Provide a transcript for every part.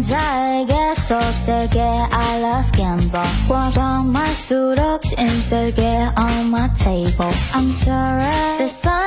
남자에게 더 세게 I love gamble 화가 말수록 신세계 on my table I'm sorry 세상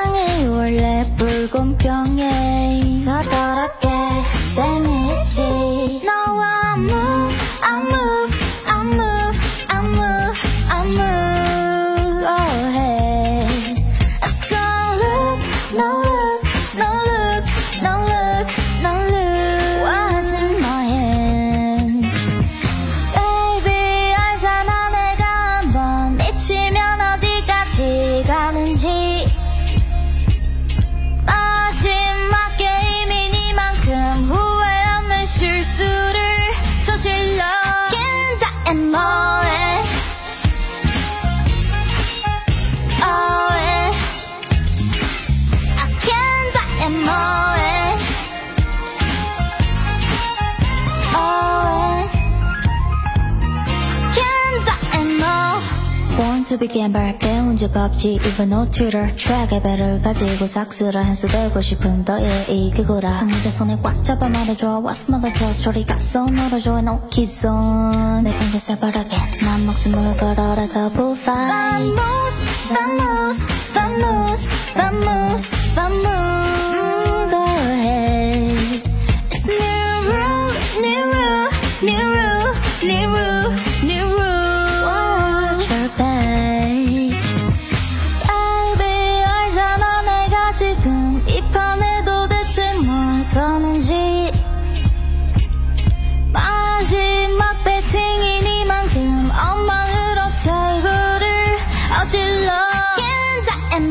to be gambler 배운 적 없지 even no tutor 트랙의 배를 가지고 삭스를 한수 되고 싶은 너의 이기구라. 승리대 손에 꽉 잡아 말해줘. What's mother draw? 스토리가 써 놀아줘 놓기 손. 내겐 게 새바라게. 난 목숨을 걸어라 더블 fight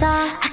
saw.